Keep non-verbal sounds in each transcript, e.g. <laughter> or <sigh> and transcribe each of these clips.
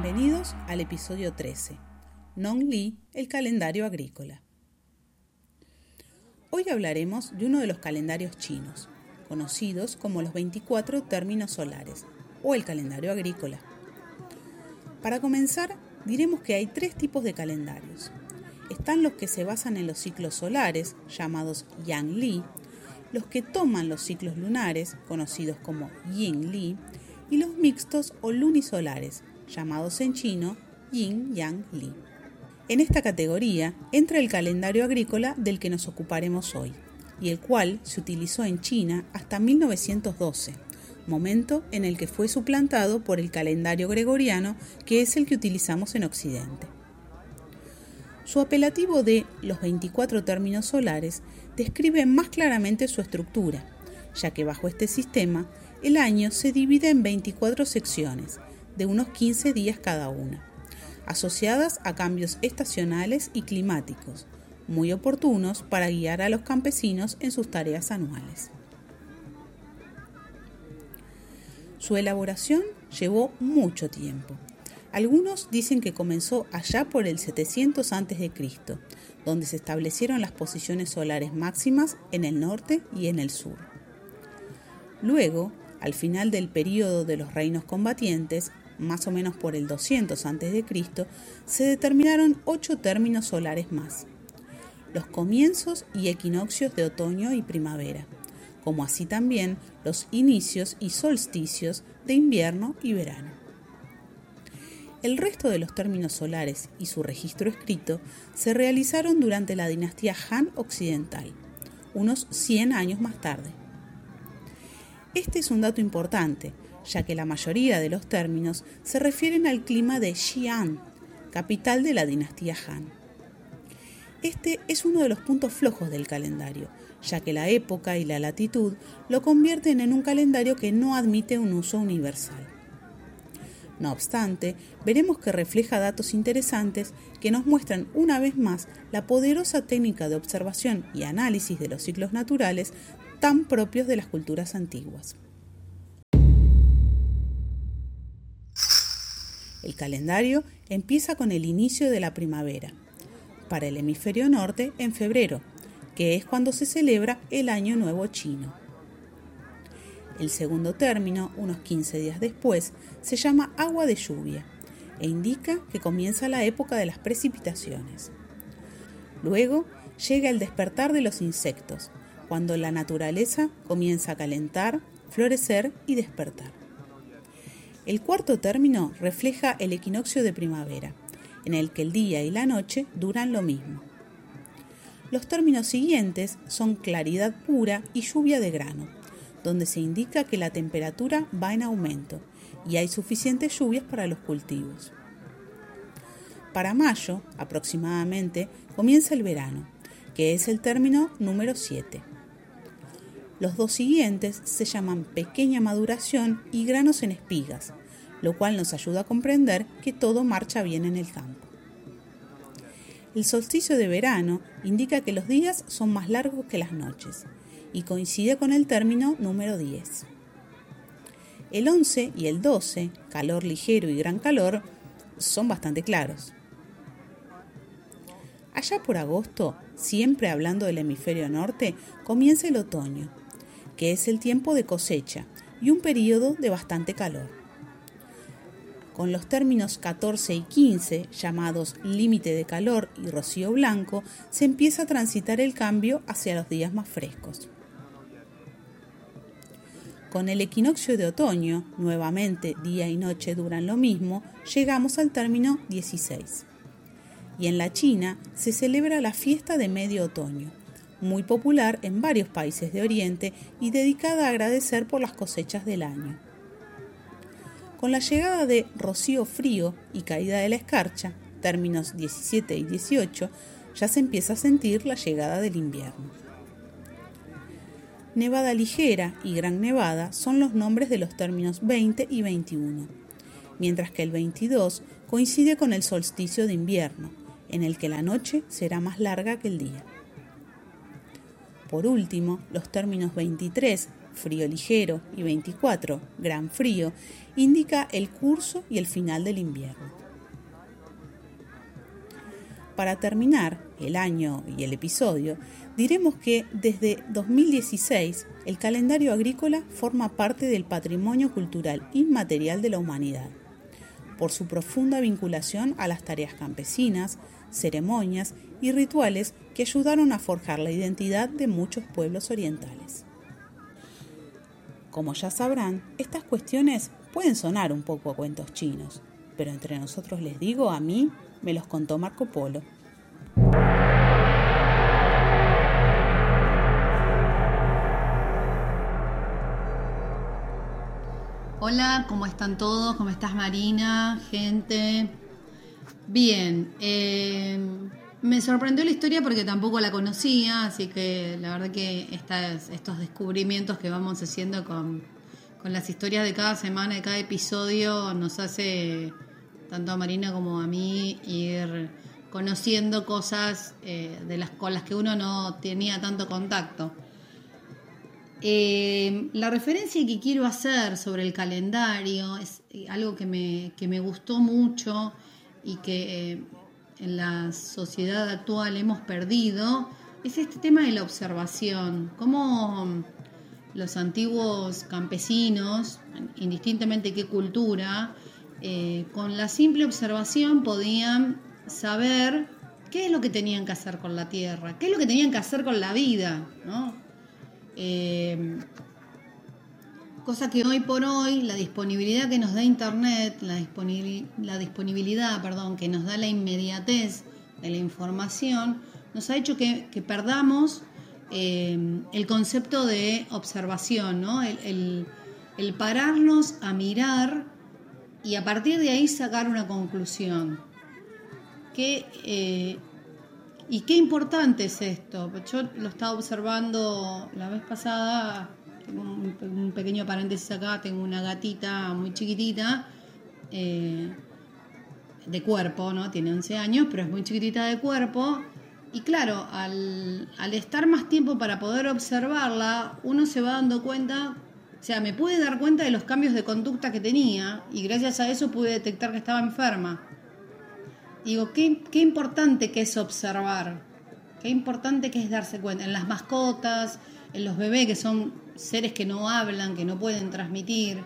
Bienvenidos al episodio 13, Non Li, el calendario agrícola. Hoy hablaremos de uno de los calendarios chinos, conocidos como los 24 términos solares, o el calendario agrícola. Para comenzar, diremos que hay tres tipos de calendarios. Están los que se basan en los ciclos solares, llamados Yang Li, los que toman los ciclos lunares, conocidos como Yin Li, y los mixtos o lunisolares, llamados en chino Yin Yang Li. En esta categoría entra el calendario agrícola del que nos ocuparemos hoy, y el cual se utilizó en China hasta 1912, momento en el que fue suplantado por el calendario gregoriano, que es el que utilizamos en Occidente. Su apelativo de los 24 términos solares describe más claramente su estructura, ya que bajo este sistema el año se divide en 24 secciones, de unos 15 días cada una, asociadas a cambios estacionales y climáticos, muy oportunos para guiar a los campesinos en sus tareas anuales. Su elaboración llevó mucho tiempo. Algunos dicen que comenzó allá por el 700 a.C., donde se establecieron las posiciones solares máximas en el norte y en el sur. Luego, al final del período de los reinos combatientes, más o menos por el 200 a.C., se determinaron ocho términos solares más, los comienzos y equinoccios de otoño y primavera, como así también los inicios y solsticios de invierno y verano. El resto de los términos solares y su registro escrito se realizaron durante la dinastía Han Occidental, unos 100 años más tarde. Este es un dato importante, ya que la mayoría de los términos se refieren al clima de Xi'an, capital de la dinastía Han. Este es uno de los puntos flojos del calendario, ya que la época y la latitud lo convierten en un calendario que no admite un uso universal. No obstante, veremos que refleja datos interesantes que nos muestran una vez más la poderosa técnica de observación y análisis de los ciclos naturales tan propios de las culturas antiguas. El calendario empieza con el inicio de la primavera, para el hemisferio norte en febrero, que es cuando se celebra el Año Nuevo Chino. El segundo término, unos 15 días después, se llama agua de lluvia e indica que comienza la época de las precipitaciones. Luego llega el despertar de los insectos, cuando la naturaleza comienza a calentar, florecer y despertar. El cuarto término refleja el equinoccio de primavera, en el que el día y la noche duran lo mismo. Los términos siguientes son claridad pura y lluvia de grano, donde se indica que la temperatura va en aumento y hay suficientes lluvias para los cultivos. Para mayo, aproximadamente, comienza el verano, que es el término número 7. Los dos siguientes se llaman pequeña maduración y granos en espigas, lo cual nos ayuda a comprender que todo marcha bien en el campo. El solsticio de verano indica que los días son más largos que las noches y coincide con el término número 10. El 11 y el 12, calor ligero y gran calor, son bastante claros. Allá por agosto, siempre hablando del hemisferio norte, comienza el otoño que es el tiempo de cosecha y un periodo de bastante calor. Con los términos 14 y 15, llamados límite de calor y rocío blanco, se empieza a transitar el cambio hacia los días más frescos. Con el equinoccio de otoño, nuevamente día y noche duran lo mismo, llegamos al término 16. Y en la China se celebra la fiesta de medio otoño, muy popular en varios países de Oriente y dedicada a agradecer por las cosechas del año. Con la llegada de rocío frío y caída de la escarcha, términos 17 y 18, ya se empieza a sentir la llegada del invierno. Nevada ligera y gran nevada son los nombres de los términos 20 y 21, mientras que el 22 coincide con el solsticio de invierno, en el que la noche será más larga que el día. Por último, los términos 23, frío ligero, y 24, gran frío, indica el curso y el final del invierno. Para terminar el año y el episodio, diremos que desde 2016 el calendario agrícola forma parte del patrimonio cultural inmaterial de la humanidad, por su profunda vinculación a las tareas campesinas, ceremonias y rituales que ayudaron a forjar la identidad de muchos pueblos orientales. Como ya sabrán, estas cuestiones pueden sonar un poco a cuentos chinos, pero entre nosotros les digo, a mí me los contó Marco Polo. Hola, ¿cómo están todos? ¿Cómo estás Marina? Gente. Bien, eh, me sorprendió la historia porque tampoco la conocía, así que la verdad que estos descubrimientos que vamos haciendo con, las historias de cada semana, de cada episodio, nos hace, tanto a Marina como a mí, ir conociendo cosas eh, de las, con las que uno no tenía tanto contacto. Eh, la referencia que quiero hacer sobre el calendario es algo que me, que me gustó mucho y que eh, en la sociedad actual hemos perdido, es este tema de la observación, cómo los antiguos campesinos, indistintamente qué cultura, eh, con la simple observación podían saber qué es lo que tenían que hacer con la tierra, qué es lo que tenían que hacer con la vida, eh, cosa que hoy por hoy la disponibilidad que nos da Internet, la, disponibilidad perdón, que nos da la inmediatez de la información, nos ha hecho que, perdamos eh, el concepto de observación, ¿no? el, pararnos a mirar y a partir de ahí sacar una conclusión. Eh, y qué importante es esto. Yo lo estaba observando la vez pasada un, pequeño paréntesis acá, tengo una gatita muy chiquitita, eh, de cuerpo, ¿no? Tiene 11 años, pero es muy chiquitita de cuerpo. Y claro, al, estar más tiempo para poder observarla, uno se va dando cuenta, o sea, me pude dar cuenta de los cambios de conducta que tenía y gracias a eso pude detectar que estaba enferma. Digo, qué, qué importante que es observar, qué importante que es darse cuenta. En las mascotas, en los bebés que son seres que no hablan, que no pueden transmitir,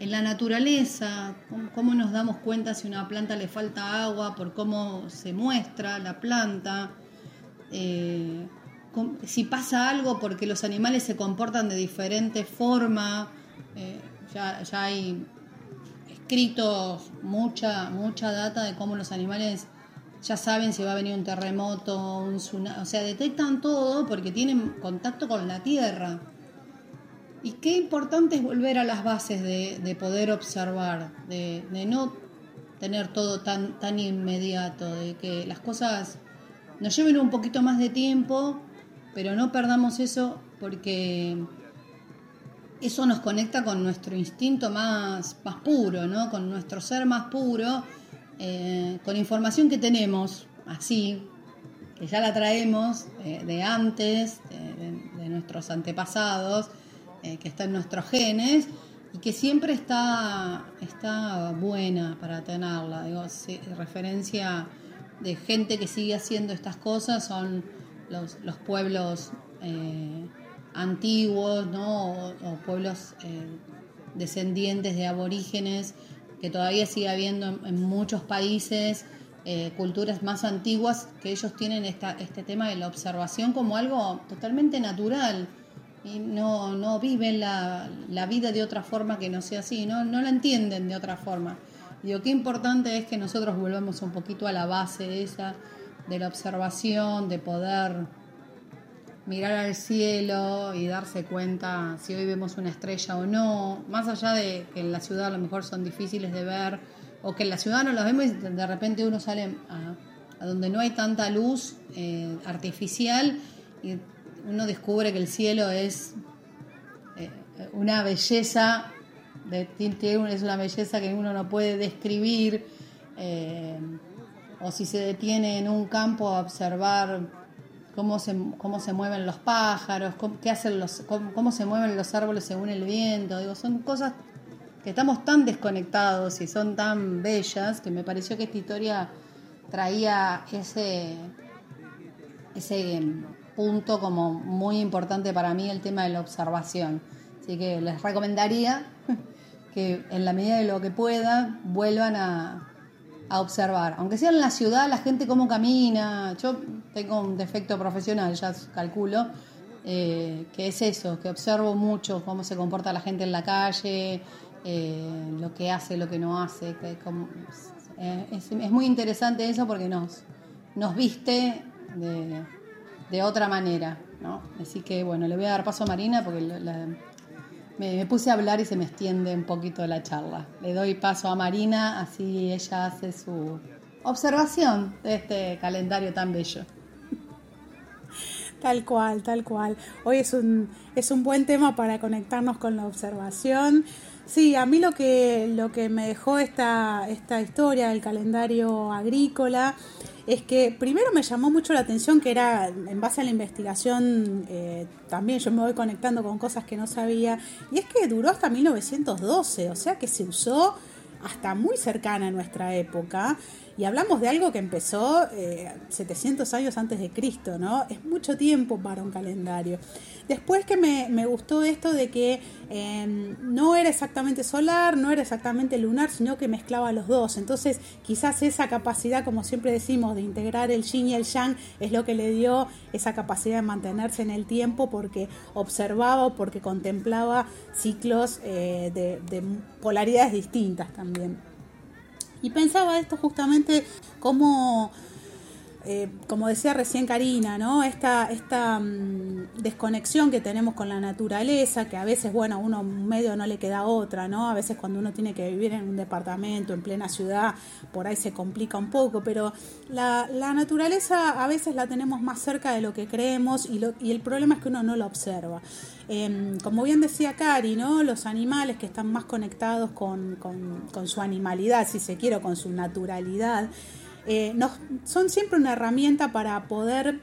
en la naturaleza, cómo nos damos cuenta si a una planta le falta agua, por cómo se muestra la planta, eh, si pasa algo porque los animales se comportan de diferente forma, eh, ya, hay escritos mucha, mucha data de cómo los animales ya saben si va a venir un terremoto, un tsunami, o sea, detectan todo porque tienen contacto con la tierra. Y qué importante es volver a las bases de, poder observar, de, no tener todo tan, tan inmediato, de que las cosas nos lleven un poquito más de tiempo, pero no perdamos eso porque eso nos conecta con nuestro instinto más, más puro, ¿no? con nuestro ser más puro, eh, con información que tenemos así, que ya la traemos eh, de antes, de nuestros antepasados eh, que está en nuestros genes y que siempre está, está buena para tenerla. Digo, referencia de gente que sigue haciendo estas cosas son los, pueblos eh, antiguos ¿no? o, pueblos eh, descendientes de aborígenes que todavía sigue habiendo en, muchos países. culturas más antiguas que ellos tienen esta, este tema de la observación como algo totalmente natural y no, no viven la, vida de otra forma que no sea así, no, no la entienden de otra forma. Digo, qué importante es que nosotros volvamos un poquito a la base esa de la observación, de poder mirar al cielo y darse cuenta si hoy vemos una estrella o no, más allá de que en la ciudad a lo mejor son difíciles de ver, o que en la ciudad no los vemos y de repente uno sale a, donde no hay tanta luz eh, artificial y uno descubre que el cielo es eh, una belleza, de, es una belleza que uno no puede describir, eh, o si se detiene en un campo a observar cómo se, cómo se mueven los pájaros, cómo, qué hacen los, cómo, se mueven los árboles según el viento. Digo, son cosas que estamos tan desconectados y son tan bellas que me pareció que esta historia traía ese, ese punto como muy importante para mí, el tema de la observación. Así que les recomendaría <laughs> que en la medida de lo que puedan vuelvan a, observar. Aunque sea en la ciudad, la gente cómo camina. Yo tengo un defecto profesional, ya calculo, eh, que es eso, que observo mucho cómo se comporta la gente en la calle, eh, lo que hace, lo que no hace. Es, muy interesante eso porque nos, nos viste de, otra manera. ¿no? Así que bueno, le voy a dar paso a Marina porque me, puse a hablar y se me extiende un poquito la charla. Le doy paso a Marina, así ella hace su observación de este calendario tan bello. Tal cual, tal cual. Hoy es un, es un buen tema para conectarnos con la observación. Sí, a mí lo que, lo que me dejó esta, esta historia del calendario agrícola es que primero me llamó mucho la atención que era en base a la investigación, eh, también yo me voy conectando con cosas que no sabía, y es que duró hasta 1912, o sea que se usó hasta muy cercana a nuestra época y hablamos de algo que empezó 700 eh, años antes de Cristo, ¿no? Es mucho tiempo para un calendario. Después que me, gustó esto de que em, no era exactamente solar, no era exactamente lunar, sino que mezclaba los dos. Entonces quizás esa capacidad, como siempre decimos, de integrar el yin y el yang es lo que le dio esa capacidad de mantenerse en el tiempo porque observaba o porque contemplaba ciclos eh, de polaridades distintas también. Y pensaba esto justamente como, eh, como decía recién Karina, ¿no? Esta, esta mm, desconexión que tenemos con la naturaleza, que a veces, bueno, a uno medio no le queda otra, ¿no? A veces cuando uno tiene que vivir en un departamento, en plena ciudad, por ahí se complica un poco, pero la, naturaleza a veces la tenemos más cerca de lo que creemos y, lo, y el problema es que uno no la observa. Em, como bien decía Cari, ¿no? los animales que están más conectados con, su animalidad, si se quiere, con su naturalidad, eh, son siempre una herramienta para poder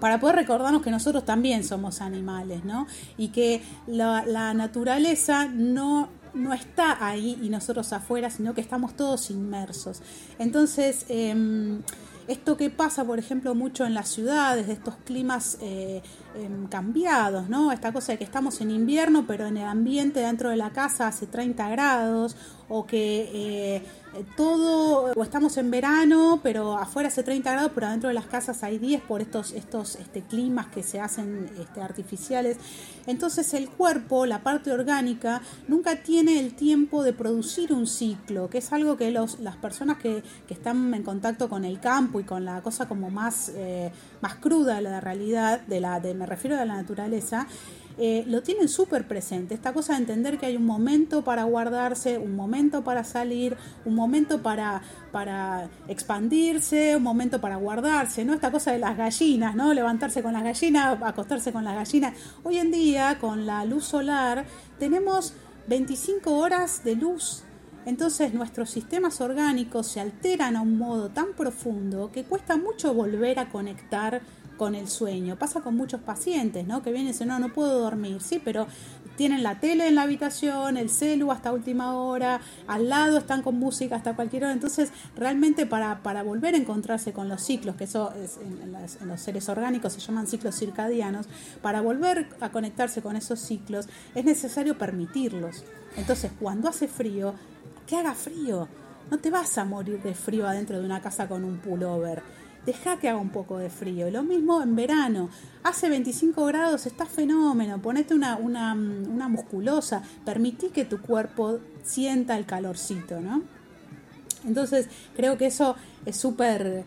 para poder recordarnos que nosotros también somos animales, ¿no? Y que la, naturaleza no, no está ahí y nosotros afuera, sino que estamos todos inmersos. Entonces, em, esto que pasa, por ejemplo, mucho en las ciudades, de estos climas eh, em, cambiados, ¿no? Esta cosa de que estamos en invierno, pero en el ambiente dentro de la casa hace 30 grados, o que eh, todo, o estamos en verano, pero afuera hace 30 grados, pero adentro de las casas hay 10 por estos, estos este, climas que se hacen este, artificiales. Entonces el cuerpo, la parte orgánica, nunca tiene el tiempo de producir un ciclo, que es algo que los, las personas que, que están en contacto con el campo y con la cosa como más, eh, más cruda de la realidad, de la, de, me refiero a la naturaleza, eh, lo tienen súper presente. Esta cosa de entender que hay un momento para guardarse, un momento para salir, un momento para, para expandirse, un momento para guardarse, ¿no? Esta cosa de las gallinas, ¿no? Levantarse con las gallinas, acostarse con las gallinas. Hoy en día, con la luz solar, tenemos 25 horas de luz. Entonces nuestros sistemas orgánicos se alteran a un modo tan profundo que cuesta mucho volver a conectar con el sueño. Pasa con muchos pacientes, ¿no? Que vienen y dicen, no, no puedo dormir, sí, pero tienen la tele en la habitación, el celu hasta última hora, al lado están con música hasta cualquier hora. Entonces, realmente para, para volver a encontrarse con los ciclos, que eso es, en, los seres orgánicos se llaman ciclos circadianos, para volver a conectarse con esos ciclos es necesario permitirlos. Entonces, cuando hace frío, que haga frío. No te vas a morir de frío adentro de una casa con un pullover deja que haga un poco de frío. Lo mismo en verano, hace 25 grados, está fenómeno, ponete una, una, una musculosa, permití que tu cuerpo sienta el calorcito, ¿no? Entonces creo que eso es súper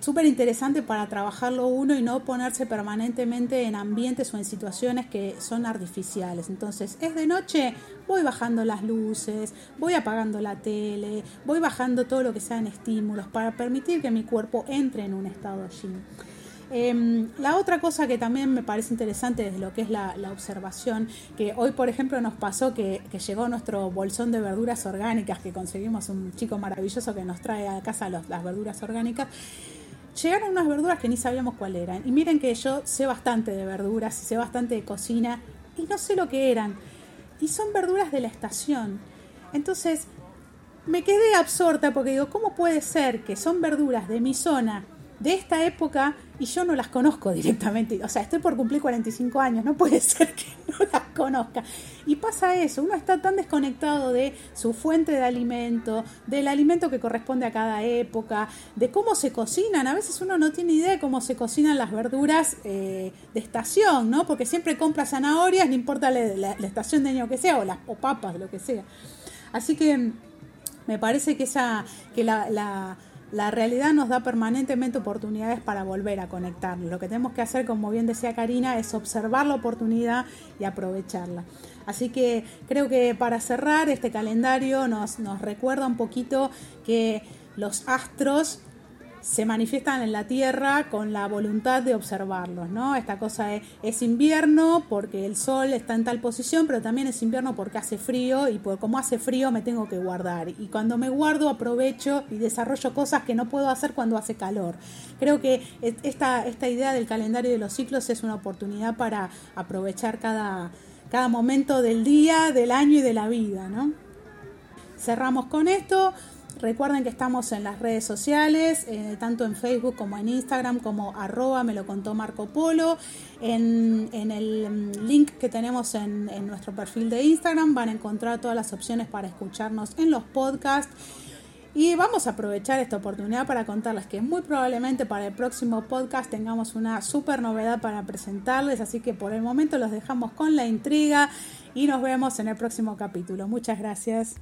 súper interesante para trabajarlo uno y no ponerse permanentemente en ambientes o en situaciones que son artificiales. Entonces, es de noche, voy bajando las luces, voy apagando la tele, voy bajando todo lo que sean estímulos para permitir que mi cuerpo entre en un estado allí. Em, la otra cosa que también me parece interesante desde lo que es la, observación, que hoy por ejemplo nos pasó que, llegó nuestro bolsón de verduras orgánicas, que conseguimos un chico maravilloso que nos trae a casa las verduras orgánicas, llegaron unas verduras que ni sabíamos cuál eran. Y miren que yo sé bastante de verduras y sé bastante de cocina y no sé lo que eran. Y son verduras de la estación. Entonces me quedé absorta porque digo, ¿cómo puede ser que son verduras de mi zona de esta época y yo no las conozco directamente. O sea, estoy por cumplir 45 años, no puede <laughs> ser que no las conozca. Y pasa eso, uno está tan desconectado de su fuente de alimento, del alimento que corresponde a cada época, de cómo se cocinan. A veces uno no tiene idea de cómo se cocinan las verduras eh, de estación, ¿no? Porque siempre compra zanahorias, no importa la, estación de año que sea, o, las, o papas, lo que sea. Así que me parece que esa que la la realidad nos da permanentemente oportunidades para volver a conectar. Lo que tenemos que hacer, como bien decía Karina, es observar la oportunidad y aprovecharla. Así que creo que para cerrar este calendario nos, nos recuerda un poquito que los astros se manifiestan en la Tierra con la voluntad de observarlos, ¿no? Esta cosa es, invierno porque el sol está en tal posición, pero también es invierno porque hace frío y por como hace frío me tengo que guardar. Y cuando me guardo aprovecho y desarrollo cosas que no puedo hacer cuando hace calor. Creo que esta, esta idea del calendario de los ciclos es una oportunidad para aprovechar cada, cada momento del día, del año y de la vida, ¿no? Cerramos con esto. Recuerden que estamos en las redes sociales, eh, tanto en Facebook como en Instagram, como arroba me lo contó Marco Polo. En, el mm, link que tenemos en, en nuestro perfil de Instagram van a encontrar todas las opciones para escucharnos en los podcasts. Y vamos a aprovechar esta oportunidad para contarles que muy probablemente para el próximo podcast tengamos una super novedad para presentarles, así que por el momento los dejamos con la intriga y nos vemos en el próximo capítulo. Muchas gracias.